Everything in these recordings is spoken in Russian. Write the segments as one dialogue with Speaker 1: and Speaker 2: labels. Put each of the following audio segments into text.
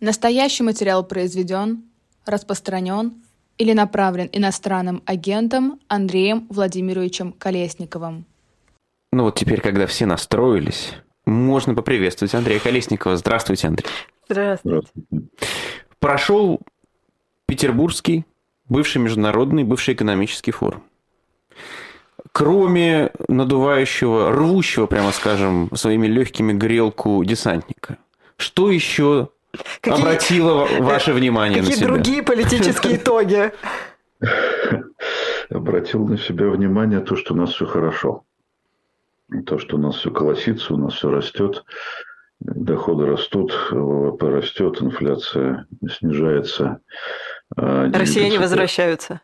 Speaker 1: Настоящий материал произведен, распространен или направлен иностранным агентом Андреем Владимировичем Колесниковым.
Speaker 2: Ну вот теперь, когда все настроились, можно поприветствовать Андрея Колесникова. Здравствуйте, Андрей.
Speaker 3: Здравствуйте.
Speaker 2: Прошел Петербургский, бывший международный, бывший экономический форум. Кроме надувающего, рвущего, прямо скажем, своими легкими грелку десантника, что еще Какие... обратило ваше внимание
Speaker 3: Какие
Speaker 2: на себя?
Speaker 3: другие политические итоги?
Speaker 4: Обратил на себя внимание то, что у нас все хорошо. То, что у нас все колосится, у нас все растет, доходы растут, ВВП растет, инфляция снижается.
Speaker 3: А Россияне возвращаются.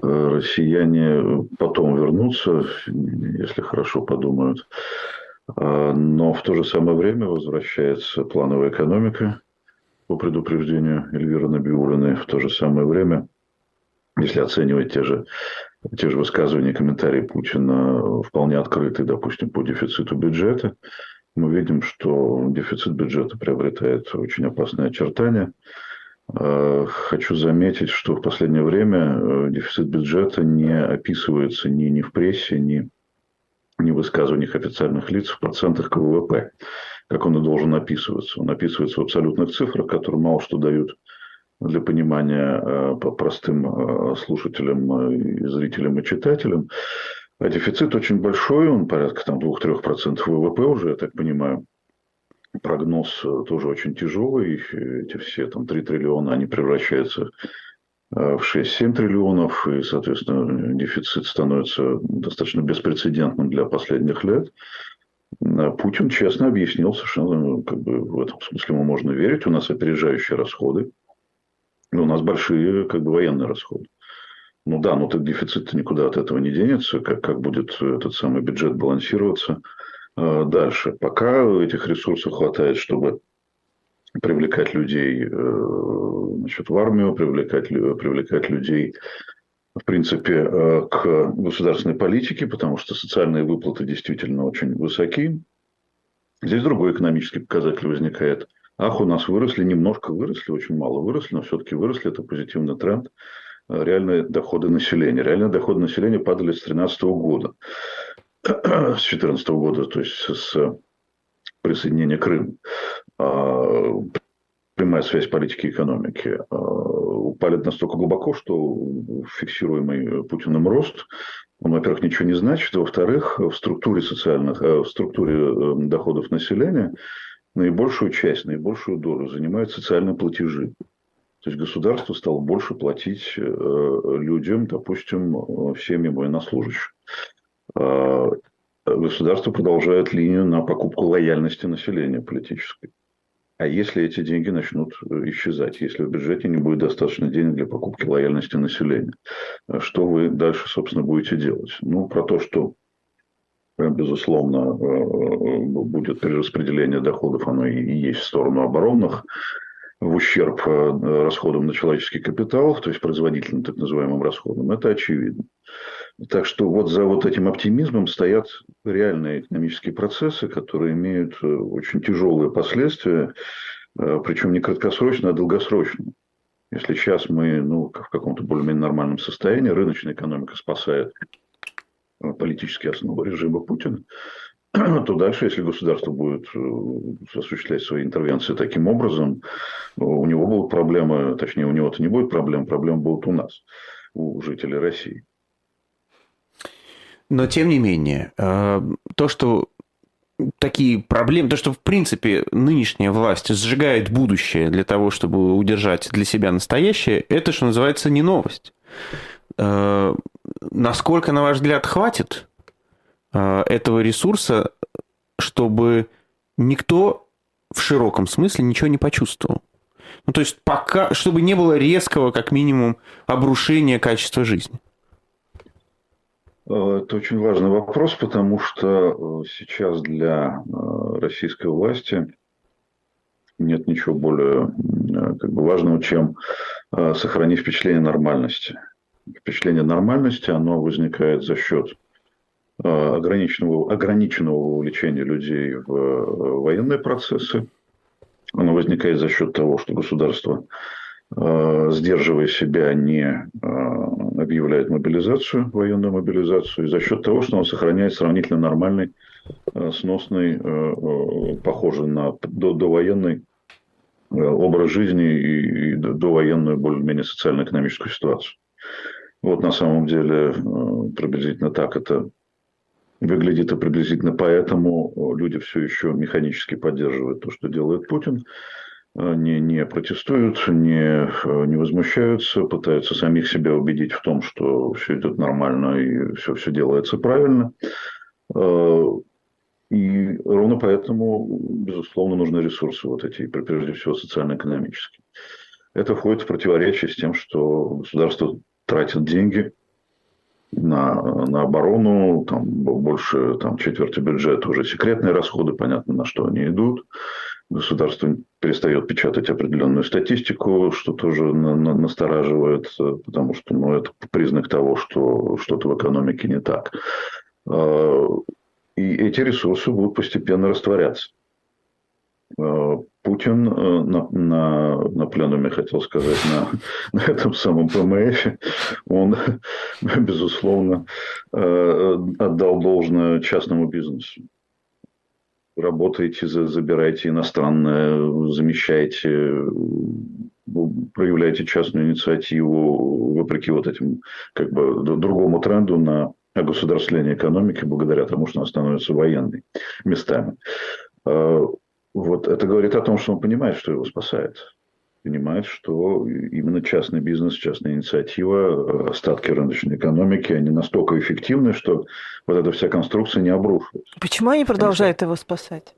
Speaker 4: Россияне потом вернутся, если хорошо подумают. А, но в то же самое время возвращается плановая экономика по предупреждению Эльвиры Набиулиной. В то же самое время, если оценивать те же, те же высказывания, комментарии Путина вполне открытые, допустим, по дефициту бюджета, мы видим, что дефицит бюджета приобретает очень опасные очертания. А, хочу заметить, что в последнее время э, дефицит бюджета не описывается ни, ни в прессе, ни не высказываниях официальных лиц в процентах к ВВП, как он и должен описываться. Он описывается в абсолютных цифрах, которые мало что дают для понимания э, простым э, слушателям, э, и зрителям и читателям. А дефицит очень большой, он порядка там 2-3% ВВП уже, я так понимаю. Прогноз тоже очень тяжелый. Эти все там 3 триллиона, они превращаются в 6-7 триллионов, и, соответственно, дефицит становится достаточно беспрецедентным для последних лет. Э, Путин честно объяснил совершенно, ну, как бы в этом смысле ему можно верить, у нас опережающие расходы, у нас большие как бы военные расходы. Ну да, но так дефицит никуда от этого не денется, как, как будет этот самый бюджет балансироваться э, дальше. Пока этих ресурсов хватает, чтобы привлекать людей э, значит, в армию, привлекать, привлекать людей, в принципе, э, к государственной политике, потому что социальные выплаты действительно очень высоки. Здесь другой экономический показатель возникает. Ах, у нас выросли, немножко выросли, очень мало выросли, но все-таки выросли, это позитивный тренд. Э, реальные доходы населения. Реальные доходы населения падали с 2013 года, с 2014 года, то есть с присоединения Крыма. А, прямая связь политики и экономики, а, упали настолько глубоко, что фиксируемый Путиным рост, он, во-первых, ничего не значит, во-вторых, в структуре социальных, э, в структуре э, доходов населения наибольшую часть, наибольшую долю занимают социальные платежи. То есть государство стало больше платить э, людям, допустим, семьям военнослужащих. А, государство продолжает линию на покупку лояльности населения политической. А если эти деньги начнут э, исчезать, если в бюджете не будет достаточно денег для покупки лояльности населения, э, что вы дальше, собственно, будете делать? Ну, про то, что э, безусловно, будет перераспределение доходов, оно и есть в сторону оборонных, в ущерб расходам на человеческий капитал, то есть производительным так называемым расходам, это очевидно. Так что вот за вот этим оптимизмом стоят реальные экономические процессы, которые имеют э, очень тяжелые последствия, э, причем не краткосрочно, а долгосрочно. Если сейчас мы ну, в каком-то более-менее нормальном состоянии, рыночная экономика спасает э, политические основы режима Путина, то дальше, если государство будет осуществлять свои интервенции таким образом, у него будут проблемы, точнее, у него-то не будет проблем, проблемы будут у нас, у жителей России.
Speaker 2: Но тем не менее, э, то, что такие проблемы, то, что в принципе нынешняя власть сжигает будущее для того, чтобы удержать для себя настоящее, это, что называется, не новость. Э, насколько, на ваш взгляд, хватит э, этого ресурса, чтобы никто в широком смысле ничего не почувствовал? Ну, то есть пока, чтобы не было резкого, как минимум, обрушения качества жизни.
Speaker 4: Э, это очень важный вопрос, потому что э, сейчас для э, российской власти нет ничего более как бы, важного, чем сохранить впечатление нормальности. Впечатление нормальности, оно возникает за счет ограниченного, ограниченного увлечения людей в военные процессы, Оно возникает за счет того, что государство, сдерживая себя, не объявляет мобилизацию, военную мобилизацию, и за счет того, что оно сохраняет сравнительно нормальный, сносный, похожий на довоенный образ жизни и довоенную более-менее социально-экономическую ситуацию. Вот на самом деле приблизительно так это выглядит и приблизительно поэтому люди все еще механически поддерживают то, что делает Путин, не, не протестуют, не, не возмущаются, пытаются самих себя убедить в том, что все идет нормально и все, все делается правильно. И ровно поэтому, безусловно, нужны ресурсы вот эти, прежде всего социально-экономические. Это входит в противоречие с тем, что государство тратит деньги на, на оборону, там больше там, четверти бюджета уже секретные расходы, понятно, на что они идут. Государство перестает печатать определенную статистику, что тоже на, на, настораживает, потому что ну, это признак того, что что-то в экономике не так. А, и эти ресурсы будут постепенно растворяться. Э, Путин э, на, на, на пленуме, хотел сказать, на, на этом самом ПМФ, он, безусловно, э, отдал должное частному бизнесу. Работаете, забирайте иностранное, замещайте, проявляйте частную инициативу, вопреки вот этим как бы другому тренду на огосударствление экономики благодаря тому, что она становится военной местами. Вот это говорит о том, что он понимает, что его спасает. Понимает, что именно частный бизнес, частная инициатива, остатки рыночной экономики, они настолько эффективны, что вот эта вся конструкция не обрушивается.
Speaker 3: Почему они продолжают его спасать?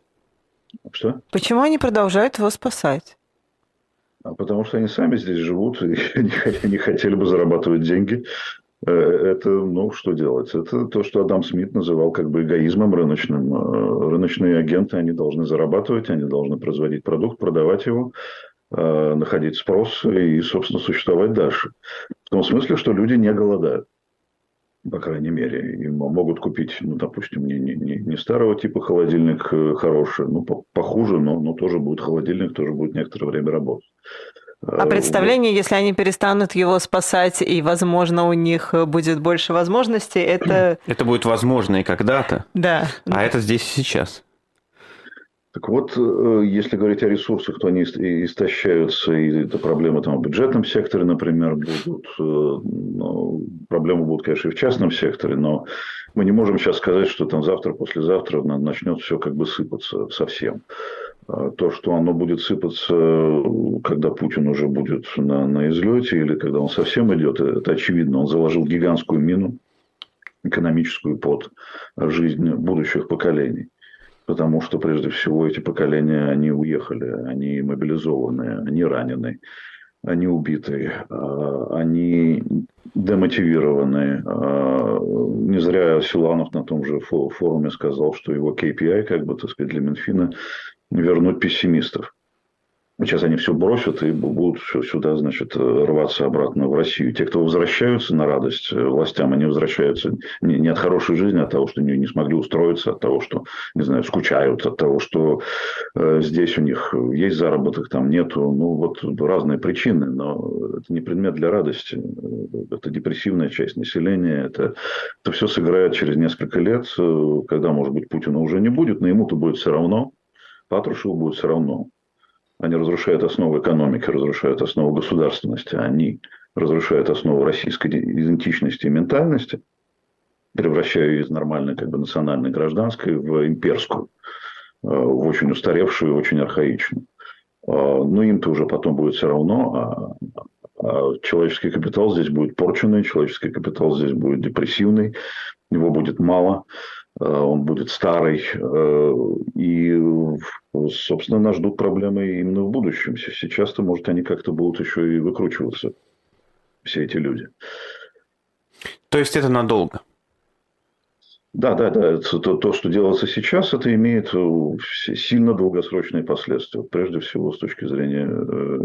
Speaker 4: Что?
Speaker 3: Почему они продолжают его спасать?
Speaker 4: А потому что они сами здесь живут и не хотели бы зарабатывать деньги это, ну, что делать? Это то, что Адам Смит называл как бы эгоизмом рыночным. Э, рыночные агенты, они должны зарабатывать, они должны производить продукт, продавать его, э, находить спрос и, собственно, существовать дальше. В том смысле, что люди не голодают по крайней мере, и могут купить, ну, допустим, не, не, не старого типа холодильник хороший, ну, похуже, но, но тоже будет холодильник, тоже будет некоторое время работать.
Speaker 3: А представление, если они перестанут его спасать, и, возможно, у них будет больше возможностей, это...
Speaker 2: Это будет возможно и когда-то.
Speaker 3: Да.
Speaker 2: А это здесь и сейчас.
Speaker 4: Так вот, э, если говорить о ресурсах, то они истощаются, и это проблемы там, в бюджетном секторе, например, будут. Э, ну, проблемы будут, конечно, и в частном секторе, но мы не можем сейчас сказать, что там завтра, послезавтра начнет все как бы сыпаться совсем. А то, что оно будет сыпаться, когда Путин уже будет на, на излете или когда он совсем идет, это очевидно. Он заложил гигантскую мину экономическую под жизнь будущих поколений. Потому что, прежде всего, эти поколения, они уехали, они мобилизованы, они ранены, они убиты, а, они демотивированы. А, не зря Силанов на том же форуме сказал, что его KPI, как бы, так сказать, для Минфина вернуть пессимистов. Сейчас они все бросят и будут сюда, значит, рваться обратно в Россию. Те, кто возвращаются на радость властям, они возвращаются не, не от хорошей жизни, а от того, что не, не смогли устроиться, от того, что, не знаю, скучают, от того, что э, здесь у них есть заработок, там нету. Ну, вот разные причины, но это не предмет для радости. Это депрессивная часть населения. Это, это все сыграет через несколько лет, когда, может быть, Путина уже не будет, но ему-то будет все равно. Патрушеву будет все равно. Они разрушают основу экономики, разрушают основу государственности, они разрушают основу российской идентичности и ментальности, превращая ее из нормальной как бы, национальной гражданской в имперскую, э, в очень устаревшую, очень архаичную. А, но им-то уже потом будет все равно, а, а человеческий капитал здесь будет порченный, человеческий капитал здесь будет депрессивный, его будет мало. Э, он будет старый, э, и, собственно, нас ждут проблемы именно в будущем. Сейчас-то, может, они как-то будут еще и выкручиваться, все эти люди.
Speaker 2: То есть это надолго?
Speaker 4: Да, да, да. То, то, что делается сейчас, это имеет э, сильно долгосрочные последствия, прежде всего с точки зрения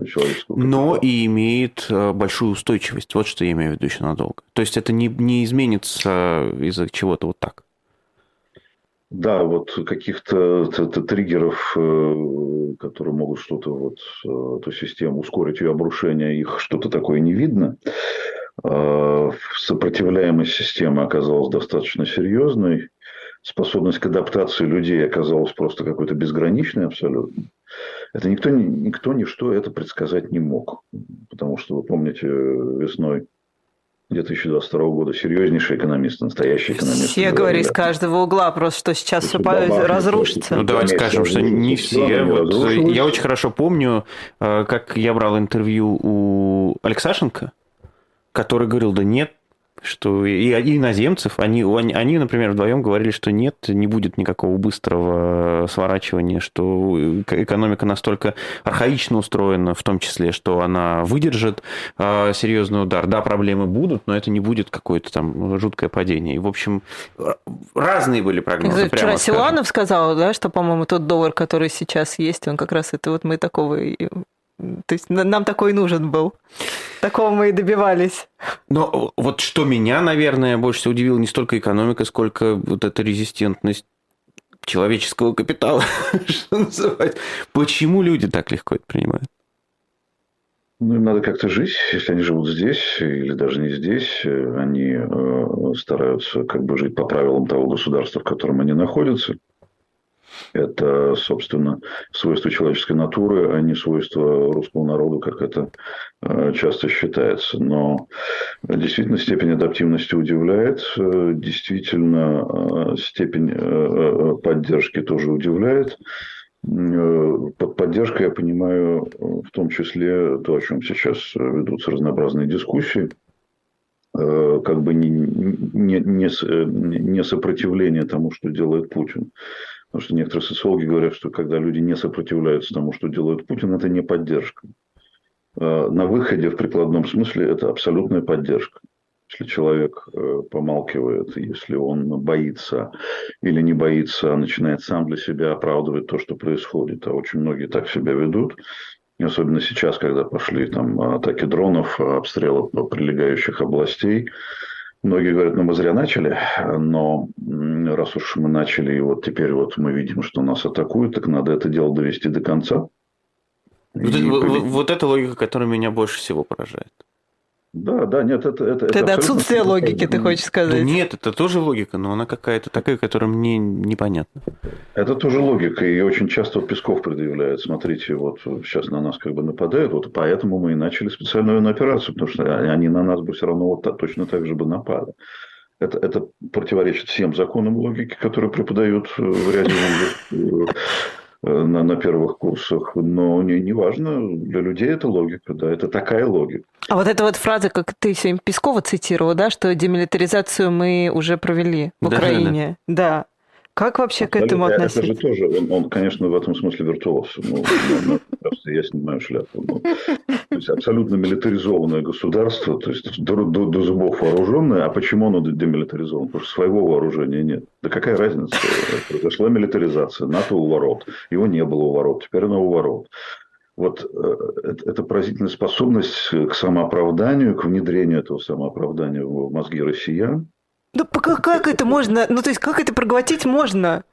Speaker 4: человеческого. Капитала.
Speaker 2: Но и имеет большую устойчивость. Вот что я имею в виду еще надолго. То есть это не, не изменится из-за чего-то вот так.
Speaker 4: Да, вот каких-то триггеров, э, которые могут что-то вот э, эту систему ускорить ее обрушение, их что-то такое не видно. А, сопротивляемость системы оказалась достаточно серьезной. Способность к адаптации людей оказалась просто какой-то безграничной абсолютно. Это никто, никто ничто это предсказать не мог. Потому что, вы помните, весной 2022 года серьезнейший экономист, настоящий экономист.
Speaker 3: Все говорили с каждого угла, просто что сейчас все разрушится.
Speaker 2: Ну, давайте скажем, что не все. Вот, я очень хорошо помню, э, как я брал интервью у Алексашенко, который говорил, да нет, что и, и иноземцев, они, они, например, вдвоем говорили, что нет, не будет никакого быстрого сворачивания, что экономика настолько архаично устроена, в том числе, что она выдержит э, серьезный удар. Да, проблемы будут, но это не будет какое-то там жуткое падение. И, в общем, разные были прогнозы.
Speaker 3: Вчера Силанов сказал, да, что, по-моему, тот доллар, который сейчас есть, он как раз это вот мы такого то есть нам такой нужен был. Такого мы и добивались.
Speaker 2: Но вот что меня, наверное, больше всего удивило не столько экономика, сколько вот эта резистентность человеческого капитала, что называть. Почему люди так легко это принимают?
Speaker 4: Ну, им надо как-то жить. Если они живут здесь или даже не здесь, они э, стараются как бы жить по правилам того государства, в котором они находятся. Это, собственно, свойство человеческой натуры, а не свойство русского народу, как это э, часто считается. Но действительно степень адаптивности удивляет, действительно степень э, поддержки тоже удивляет. Под поддержкой я понимаю в том числе то, о чем сейчас ведутся разнообразные дискуссии, э, как бы не, не, не, не сопротивление тому, что делает Путин, Потому что некоторые социологи говорят, что когда люди не сопротивляются тому, что делает Путин, это не поддержка. А, на выходе в прикладном смысле это абсолютная поддержка. Если человек э, помалкивает, если он боится или не боится, начинает сам для себя оправдывать то, что происходит, а очень многие так себя ведут, особенно сейчас, когда пошли там атаки дронов, обстрелы прилегающих областей, Многие говорят, ну мы зря начали, но раз уж мы начали, и вот теперь вот мы видим, что нас атакуют, так надо это дело довести до конца.
Speaker 2: Вот, это, вот эта логика, которая меня больше всего поражает.
Speaker 4: Да, да, нет, это... это,
Speaker 3: это, это отсутствие логики, ты хочешь сказать? Да
Speaker 2: нет, это тоже логика, но она какая-то такая, которая мне непонятна.
Speaker 4: Это тоже логика, и очень часто Песков предъявляет, смотрите, вот сейчас на нас как бы нападают, вот поэтому мы и начали специальную операцию, потому что они на нас бы все равно вот так, точно так же бы напали. Это, это противоречит всем законам логики, которые преподают в ряде Э, на, на первых курсах, но не, не важно, для людей это логика, да, это такая логика.
Speaker 3: А вот эта вот фраза, как ты сегодня Пескова цитировал, да, что демилитаризацию мы уже провели в да, Украине. Да. да. Как вообще к этому относиться?
Speaker 4: Это же тоже, он, он конечно, в этом смысле виртуоз. Ну, ну, просто я снимаю шляпу. Ну, то есть абсолютно милитаризованное государство, то есть до, до, до зубов вооруженное. А почему оно демилитаризовано? Потому что своего вооружения нет. Да какая разница? Произошла милитаризация, НАТО у ворот. Его не было у ворот, теперь оно у ворот. Вот э, это поразительная способность к самооправданию, к внедрению этого самооправдания в мозги россиян,
Speaker 3: как, как это можно? Ну то есть как это проглотить можно?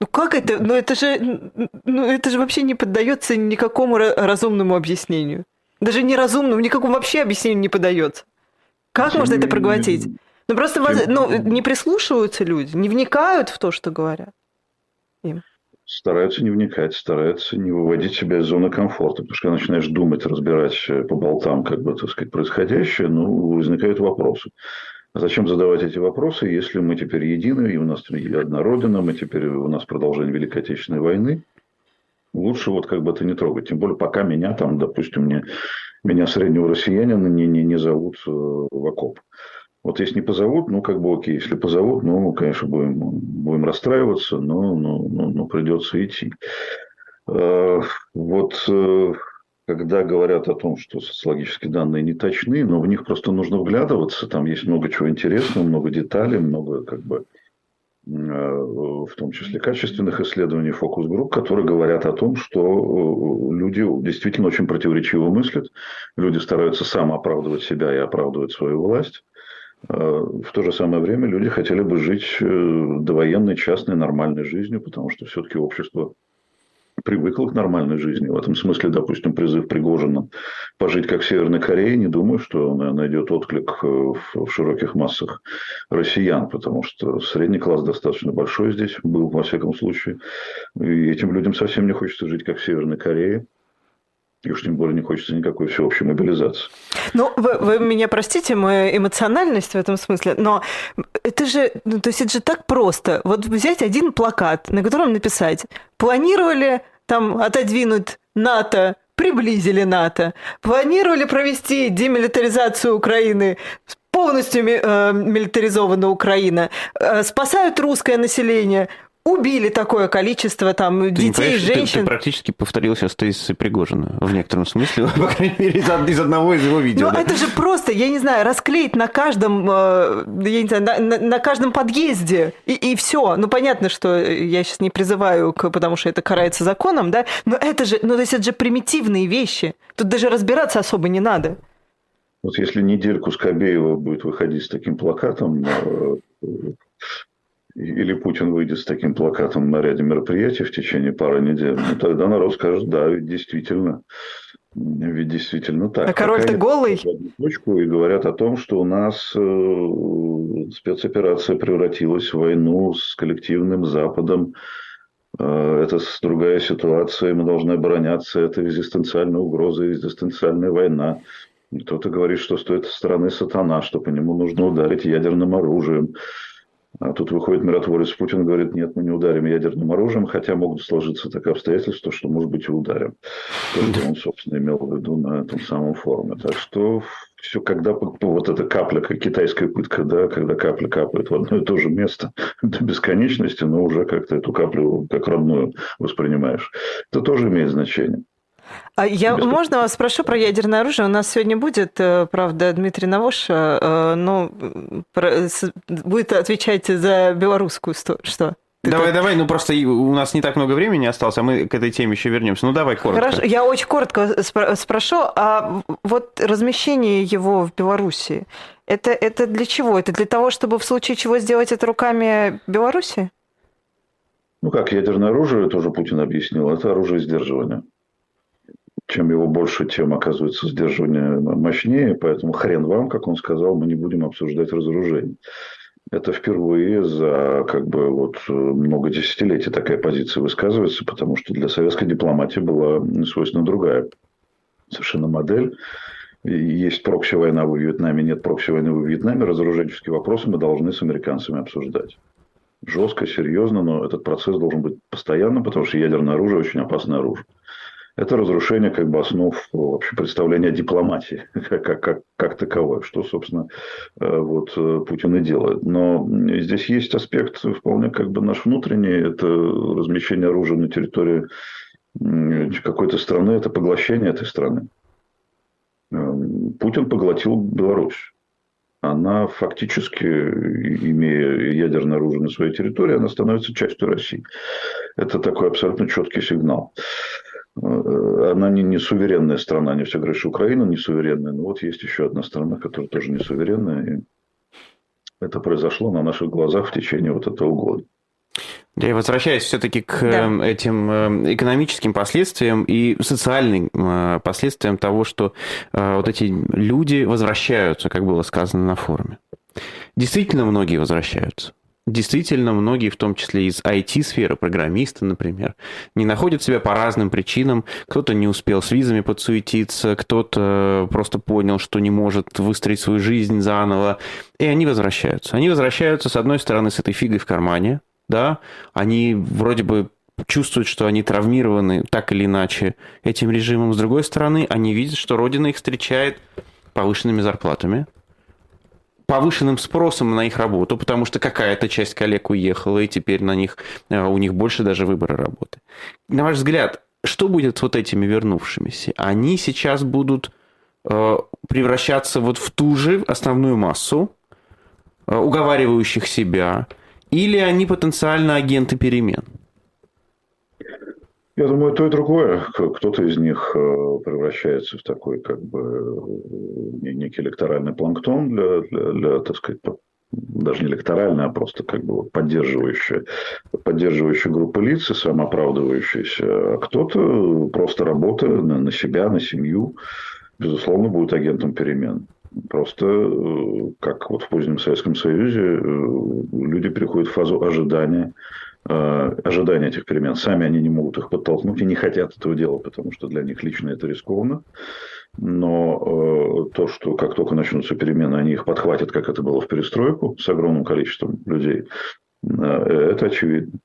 Speaker 3: Ну как это? Ну это же, ну это же вообще не поддается никакому разумному объяснению. Даже неразумному, никакому вообще объяснению не поддается. Как можно это проглотить? Ну просто ну, не прислушиваются люди, не вникают в то, что говорят им.
Speaker 4: Стараются не вникать, стараются не выводить себя из зоны комфорта. Потому что когда начинаешь думать, разбирать по болтам, как бы, так сказать, происходящее, ну, возникают вопросы. А зачем задавать эти вопросы, если мы теперь едины, и у нас одна родина, мы теперь у нас продолжение Великой Отечественной войны? Лучше вот как бы это не трогать. Тем более, пока меня там, допустим, мне, меня среднего россиянина не, не, не зовут э, в окоп. Вот если не позовут, ну, как бы окей. Если позовут, ну, конечно, будем, будем расстраиваться, но, но, но, но придется идти. Э, вот э, когда говорят о том, что социологические данные не точны, но в них просто нужно вглядываться, там есть много чего интересного, много деталей, много как бы э, в том числе качественных исследований фокус-групп, которые говорят о том, что э, люди действительно очень противоречиво мыслят, люди стараются самооправдывать себя и оправдывать свою власть, В то же самое время люди хотели бы жить довоенной, частной, нормальной жизнью, потому что все-таки общество привыкла к нормальной жизни. В этом смысле, допустим, призыв Пригожина пожить как в Северной Корее, не думаю, что он найдет отклик э, в широких массах россиян, потому что средний класс достаточно большой здесь был, во всяком случае. И этим людям совсем не хочется жить как в Северной Корее. И уж тем более не хочется никакой всеобщей мобилизации.
Speaker 3: Ну, вы, вы меня простите, мою эмоциональность в этом смысле, но это же, ну, то есть это же так просто. Вот взять один плакат, на котором написать «Планировали там отодвинуть НАТО приблизили НАТО, планировали провести демилитаризацию Украины, полностью э, милитаризована Украина, э, спасают русское население, убили такое количество там ты детей, женщин.
Speaker 2: Ты, ты практически повторил сейчас тезисы Пригожина в некотором смысле, по крайней мере, из, из одного из его видео.
Speaker 3: Ну, да. это же просто, я не знаю, расклеить на каждом, э, я не знаю, на, на, на каждом подъезде, и, и все. Ну, понятно, что я сейчас не призываю, к, потому что это карается законом, да, но это же, ну, то есть это же примитивные вещи. Тут даже разбираться особо не надо.
Speaker 4: Вот если недельку Скобеева будет выходить с таким плакатом, э, или Путин выйдет с таким плакатом на ряде мероприятий в течение пары недель, ну, тогда народ скажет, да, ведь действительно, ведь действительно так.
Speaker 3: А король-то голый?
Speaker 4: Точку и говорят о том, что у нас э, спецоперация превратилась в войну с коллективным Западом. Э, это другая ситуация, мы должны обороняться, это экзистенциальная угроза, экзистенциальная война. Кто-то говорит, что с той стороны сатана, что по нему нужно ударить ядерным оружием. А тут выходит миротворец Путин и говорит, нет, мы не ударим ядерным оружием, хотя могут сложиться такие обстоятельства, что, может быть, и ударим. То, что он, собственно, имел в виду на этом самом форуме. Так что все, когда вот эта капля, как китайская пытка, да, когда капля капает в одно и то же место до бесконечности, но уже как-то эту каплю как родную воспринимаешь, это тоже имеет значение.
Speaker 3: А я, Без... можно вас спрошу про ядерное оружие? У нас сегодня будет, э, правда, Дмитрий Навоша, э, но будет отвечать за белорусскую что?
Speaker 2: Ты давай, так... давай, ну просто у нас не так много времени осталось, а мы к этой теме еще вернемся. Ну давай коротко.
Speaker 3: Хорошо, я очень коротко спрошу, а вот размещение его в Беларуси, это, это для чего? Это для того, чтобы в случае чего сделать это руками Беларуси?
Speaker 4: Ну как, ядерное оружие, тоже Путин объяснил, это оружие сдерживания чем его больше, тем оказывается сдерживание мощнее. Поэтому хрен вам, как он сказал, мы не будем обсуждать разоружение. Это впервые за как бы вот много десятилетий такая позиция высказывается, потому что для советской дипломатии была свойственна другая совершенно модель. Есть прокси-война в Вьетнаме, нет прокси-войны в Вьетнаме. Разоруженческие вопросы мы должны с американцами обсуждать. Жестко, серьезно, но этот процесс должен быть постоянным, потому что ядерное оружие очень опасное оружие это разрушение как бы основ вообще представления о дипломатии как, как, как, как таковой, что, собственно, э, вот э, Путин и делает. Но здесь есть аспект вполне как бы наш внутренний, это размещение оружия на территории какой-то страны, это поглощение этой страны. Э, Путин поглотил Беларусь. Она фактически, имея ядерное оружие на своей территории, она становится частью России. Это такой абсолютно четкий сигнал. Э, она не, не суверенная страна, не все говорят, что Украина не суверенная, но вот есть еще одна страна, которая тоже не суверенная, и это произошло на наших глазах в течение вот этого года.
Speaker 2: Я возвращаюсь все-таки к да. Эм, этим эм, экономическим последствиям и социальным э, последствиям того, что э, вот эти люди возвращаются, как было сказано на форуме. Действительно, многие возвращаются. Действительно, многие, в том числе из IT-сферы, программисты, например, не находят себя по разным причинам. Кто-то не успел с визами подсуетиться, кто-то просто понял, что не может выстроить свою жизнь заново, и они возвращаются. Они возвращаются, с одной стороны, с этой фигой в кармане, да, они вроде бы чувствуют, что они травмированы так или иначе этим режимом. С другой стороны, они видят, что Родина их встречает повышенными зарплатами, повышенным спросом на их работу, потому что какая-то часть коллег уехала, и теперь на них, э, у них больше даже выбора работы. На ваш взгляд, что будет с вот этими вернувшимися? Они сейчас будут э, превращаться вот в ту же основную массу, э, уговаривающих себя, или они потенциально агенты перемен?
Speaker 4: Я думаю, то и другое. Кто-то из них э, превращается в такой, как бы, э, некий электоральный планктон для, для, для так сказать, даже не электоральная, а просто как бы вот поддерживающая, поддерживающая группа лиц и самооправдывающаяся. А кто-то просто работая на, на себя, на семью, безусловно, будет агентом перемен. Просто, э, как вот в позднем Советском Союзе, люди переходят в фазу ожидания, ожидания этих перемен. Сами они не могут их подтолкнуть и не хотят этого делать, потому что для них лично это рискованно. Но э, то, что как только начнутся перемены, они их подхватят, как это было в перестройку, с огромным количеством людей, э, это очевидно.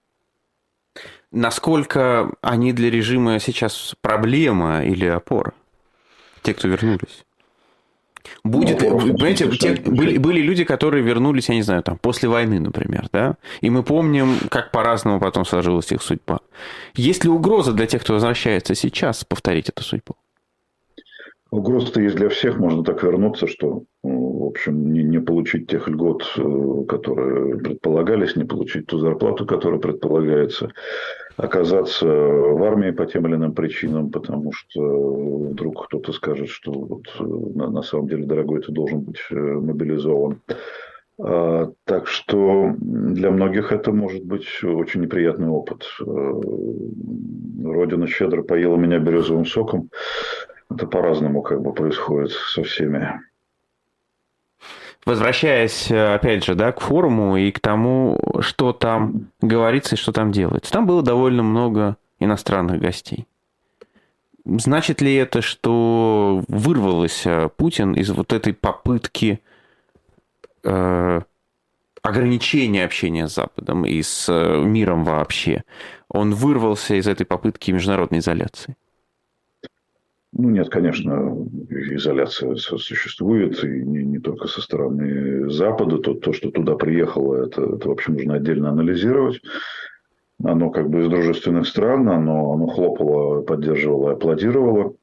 Speaker 2: Насколько они для режима сейчас проблема или опора? Те, кто вернулись? Будет, ну, понимаете, те, были, были люди, которые вернулись, я не знаю, там, после войны, например, да, и мы помним, как по-разному потом сложилась их судьба. Есть ли угроза для тех, кто возвращается сейчас, повторить эту судьбу?
Speaker 4: Угроза-то есть для всех, можно так вернуться, что, в общем, не, не получить тех льгот, э, которые предполагались, не получить ту зарплату, которая предполагается оказаться в армии по тем или иным причинам, потому что вдруг кто-то скажет, что вот э, на, самом деле, дорогой, ты должен быть э, мобилизован. А, так что для многих это может быть очень неприятный опыт. Э, Родина щедро поела меня березовым соком. Это по-разному как бы происходит со всеми
Speaker 2: возвращаясь, э, опять же, да, к форуму и к тому, что там говорится и что там делается. Там было довольно много иностранных гостей. Значит ли это, что вырвался Путин из вот этой попытки э, ограничения общения с Западом и с э, миром вообще? Он вырвался из этой попытки международной изоляции?
Speaker 4: Ну, нет, конечно, изоляция существует, и не, не только со стороны Запада. То, то, что туда приехало, это, это, в общем, нужно отдельно анализировать. Оно как бы из дружественных стран, оно, оно хлопало, поддерживало, аплодировало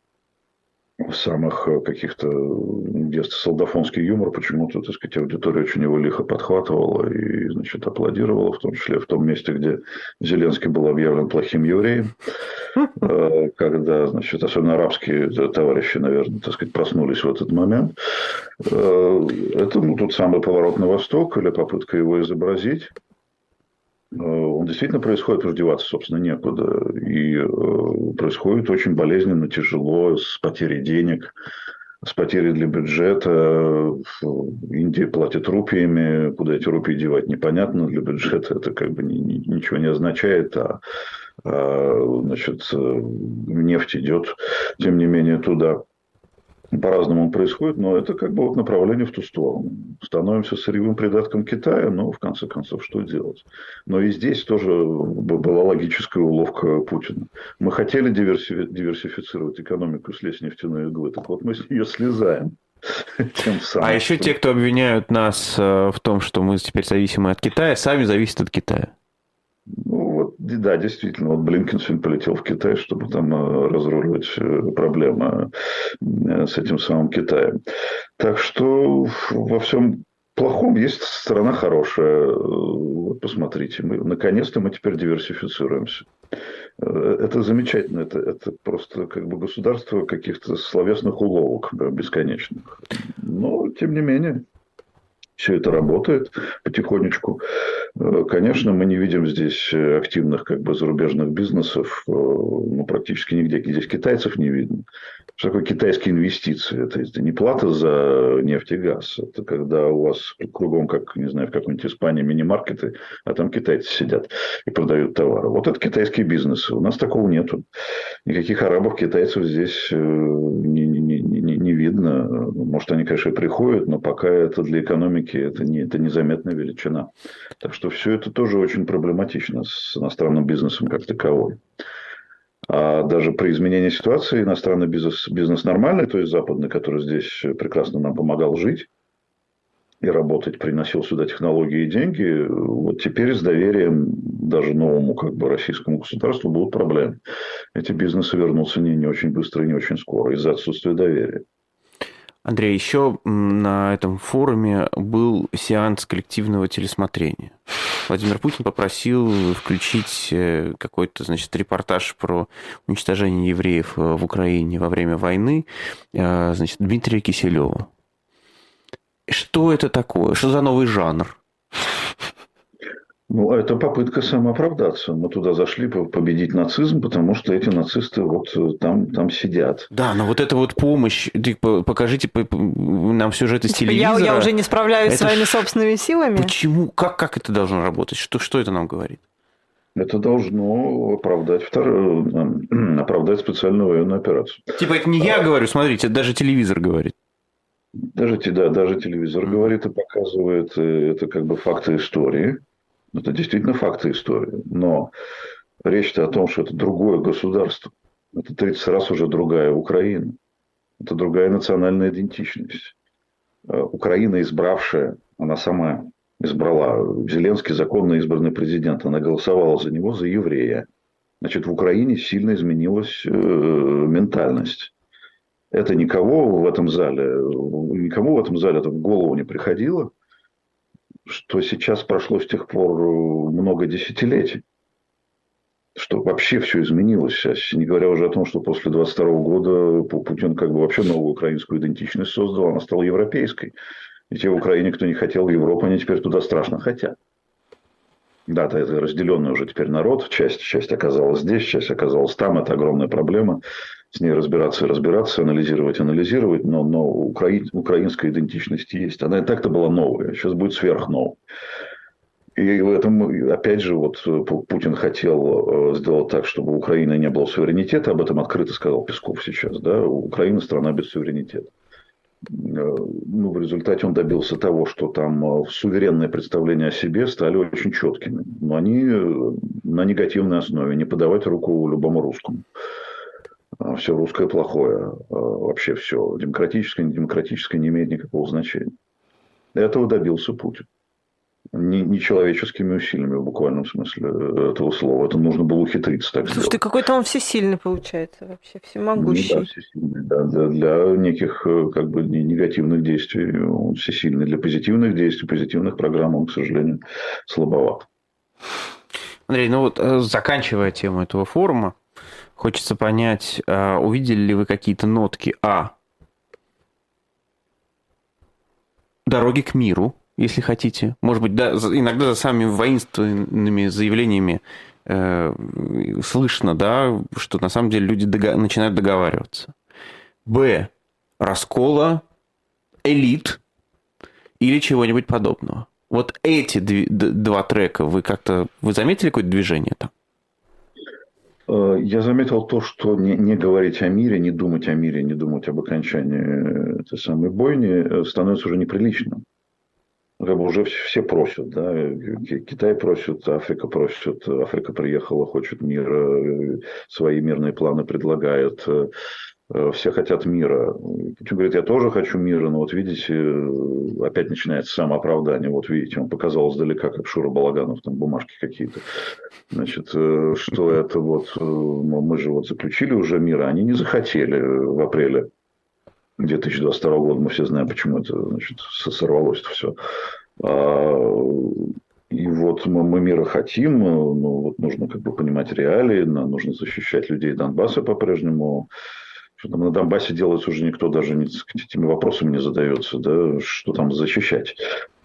Speaker 4: самых э, каких-то детстве солдафонский юмор почему-то, так сказать, аудитория очень его лихо подхватывала и, значит, аплодировала, в том числе в том месте, где Зеленский был объявлен плохим евреем, э, когда, значит, особенно арабские товарищи, наверное, так сказать, проснулись в этот момент. Э, это, ну, тот самый поворот на восток или попытка его изобразить. Э, он действительно происходит, раздеваться, собственно, некуда. И э, происходит очень болезненно, тяжело, с потерей денег, с потерей для бюджета. Индия платит рупиями, куда эти рупии девать непонятно. Для бюджета это как бы ничего не означает, а, а значит, э, нефть идет, тем не менее, туда по-разному происходит, но это как бы вот направление в ту сторону. Становимся сырьевым придатком Китая, но в конце концов что делать? Но и здесь тоже была логическая уловка Путина. Мы хотели диверсифицировать экономику, слезть нефтяной иглы, так вот мы ее слезаем.
Speaker 2: Тем самым. А еще те, кто обвиняют нас э, в том, что мы теперь зависимы от Китая, сами зависят от Китая.
Speaker 4: Ну, да, действительно, вот Блинкин сегодня полетел в Китай, чтобы там э, разруливать э, проблемы э, с этим самым Китаем. Так что во всем плохом есть сторона хорошая. Вот посмотрите, мы, наконец-то мы теперь диверсифицируемся. Это замечательно. Это, это просто как бы государство каких-то словесных уловок бесконечных. Но, тем не менее все это работает потихонечку. Э, конечно, мы не видим здесь активных как бы зарубежных бизнесов, э, ну, практически нигде. Здесь китайцев не видно. Что такое китайские инвестиции? Это, это не плата за нефть и газ. Это когда у вас кругом, как, не знаю, в какой-нибудь Испании мини-маркеты, а там китайцы сидят и продают товары. Вот это китайские бизнесы. У нас такого нету. Никаких арабов, китайцев здесь э, не, не видно. Может, они, конечно, приходят, но пока это для экономики это, не, это незаметная величина. Так что все это тоже очень проблематично с иностранным бизнесом как таковой. А даже при изменении ситуации иностранный бизнес, бизнес нормальный, то есть западный, который здесь прекрасно нам помогал жить и работать, приносил сюда технологии и деньги, вот теперь с доверием даже новому как бы российскому государству будут проблемы. Эти бизнесы вернутся не, не очень быстро и не очень скоро из-за отсутствия доверия.
Speaker 2: Андрей, еще на этом форуме был сеанс коллективного телесмотрения. Владимир Путин попросил включить э, какой-то, значит, репортаж про уничтожение евреев э, в Украине во время войны, э, значит, Дмитрия Киселева. Что это такое? Что за новый жанр?
Speaker 4: Ну, это попытка самооправдаться. Мы туда зашли победить нацизм, потому что эти нацисты вот э, там, там сидят.
Speaker 2: Да, но вот эта вот помощь, покажите нам сюжет из типа, телевизора.
Speaker 3: Я, я уже не справляюсь это своими собственными силами.
Speaker 2: Почему? Как, как это должно работать? Что, что это нам говорит?
Speaker 4: Это должно оправдать, вторую, э, оправдать специальную военную операцию.
Speaker 2: Типа это не я говорю, смотрите, даже телевизор говорит.
Speaker 4: Даже, да, даже телевизор говорит и показывает э, это как бы факты истории. Это действительно факты истории. Но речь-то о том, что это другое государство. Это 30 раз уже другая Украина. Это другая национальная идентичность. Э, Украина, избравшая, она сама избрала, Зеленский законно избранный президент, она голосовала за него, за еврея. Значит, в Украине сильно изменилась э, ментальность. Это никого в этом зале, никому в этом зале это в голову не приходило что сейчас прошло с тех пор э, много десятилетий, что вообще все изменилось сейчас, не говоря уже о том, что после 22 года Путин как бы вообще новую украинскую идентичность создал, она стала европейской. И те в Украине, кто не хотел Европу, они теперь туда страшно хотят. Да, это разделенный уже теперь народ, часть, часть оказалась здесь, часть оказалась там, это огромная проблема с ней разбираться разбираться, анализировать, анализировать, но, но украин, украинская идентичность есть. Она и так-то была новая, сейчас будет сверхновой. И в этом, опять же, вот Путин хотел э, сделать так, чтобы у Украины не было суверенитета, об этом открыто сказал Песков сейчас, да, Украина страна без суверенитета. Э, ну, в результате он добился того, что там э, суверенные представления о себе стали очень четкими. Но они на негативной основе, не подавать руку любому русскому. Все русское плохое, а, вообще все демократическое, недемократическое не имеет никакого значения. Этого добился Путин. Не, не человеческими усилиями в буквальном смысле э, этого слова. Это нужно было ухитриться так
Speaker 3: Слушай, ты какой-то он всесильный получается вообще, всемогущий.
Speaker 4: Ну, да, всесильный, да. Для, для неких э, как бы негативных действий он всесильный. Для позитивных действий, позитивных программ он, к сожалению, слабоват.
Speaker 2: Андрей, ну вот э, заканчивая тему этого форума, Хочется понять, а, увидели ли вы какие-то нотки А. Дороги к миру, если хотите. Может быть, да, иногда за самыми воинственными заявлениями э, слышно, да, что на самом деле люди дого- начинают договариваться. Б. Раскола элит или чего-нибудь подобного. Вот эти два трека вы как-то... Вы заметили какое-то движение там?
Speaker 4: Э, я заметил то, что не, не говорить о мире, не думать о мире, не думать об окончании этой самой бойни э, становится уже неприличным. Как бы уже все просят, да, Китай просит, Африка просит, Африка приехала, хочет мира, свои мирные планы предлагает. Э, все хотят мира. Путин говорит, я тоже хочу мира, но вот видите, э, опять начинается самооправдание. Вот видите, он показал издалека, как Шура Балаганов, там бумажки какие-то. Значит, э, что это вот, мы же вот заключили уже мир, а они не захотели в апреле 2022 года. Мы все знаем, почему это значит, сорвалось все. А, и вот мы, мы мира хотим, но вот нужно как бы понимать реалии, нужно защищать людей Донбасса по-прежнему. Что там на Донбассе делается, уже никто даже не, этими вопросами не задается, да, что там защищать,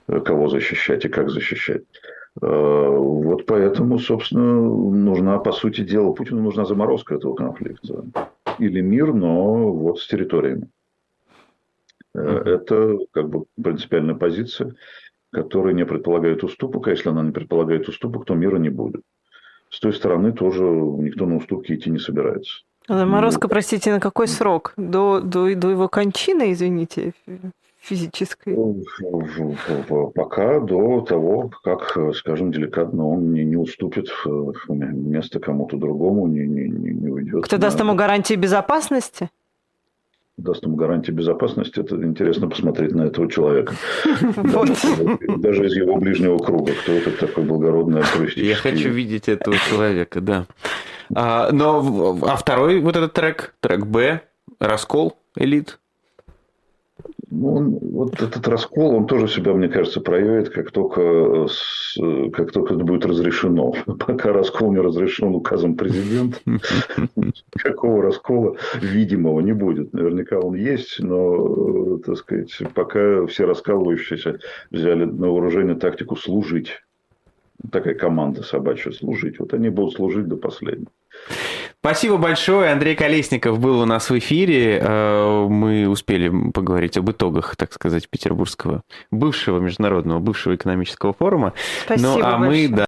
Speaker 4: э, кого защищать и как защищать. Э, вот поэтому, собственно, нужна, по сути дела, Путину нужна заморозка этого конфликта. Или мир, но вот с территориями. Э, это как бы принципиальная позиция, которая не предполагает уступок, а если она не предполагает уступок, то мира не будет. С той стороны тоже никто на уступки идти не собирается.
Speaker 3: Заморозка, простите, на какой срок? До, до, до его кончины, извините, физической?
Speaker 4: Пока до того, как, скажем, деликатно он не, не уступит место кому-то другому, не, не, не уйдет.
Speaker 3: Кто на... даст ему гарантии безопасности?
Speaker 4: даст ему гарантии безопасности, это интересно посмотреть на этого человека. Даже из его ближнего круга. Кто это такой благородный альтруистический...
Speaker 2: Я хочу видеть этого человека, да. А, но, а второй вот этот трек, трек Б, Раскол, Элит?
Speaker 4: Ну, вот этот раскол, он тоже себя, мне кажется, проявит, как только, с, как только это будет разрешено. Пока раскол не разрешен указом президента, никакого раскола видимого не будет. Наверняка он есть, но, так сказать, пока все раскалывающиеся взяли на вооружение тактику служить. Такая команда собачья служить. Вот они будут служить до последнего.
Speaker 2: Спасибо большое. Андрей Колесников был у нас в эфире. Э, мы успели поговорить об итогах, так сказать, Петербургского бывшего международного, бывшего экономического форума.
Speaker 3: Спасибо
Speaker 2: ну, а
Speaker 3: большое.
Speaker 2: мы, да,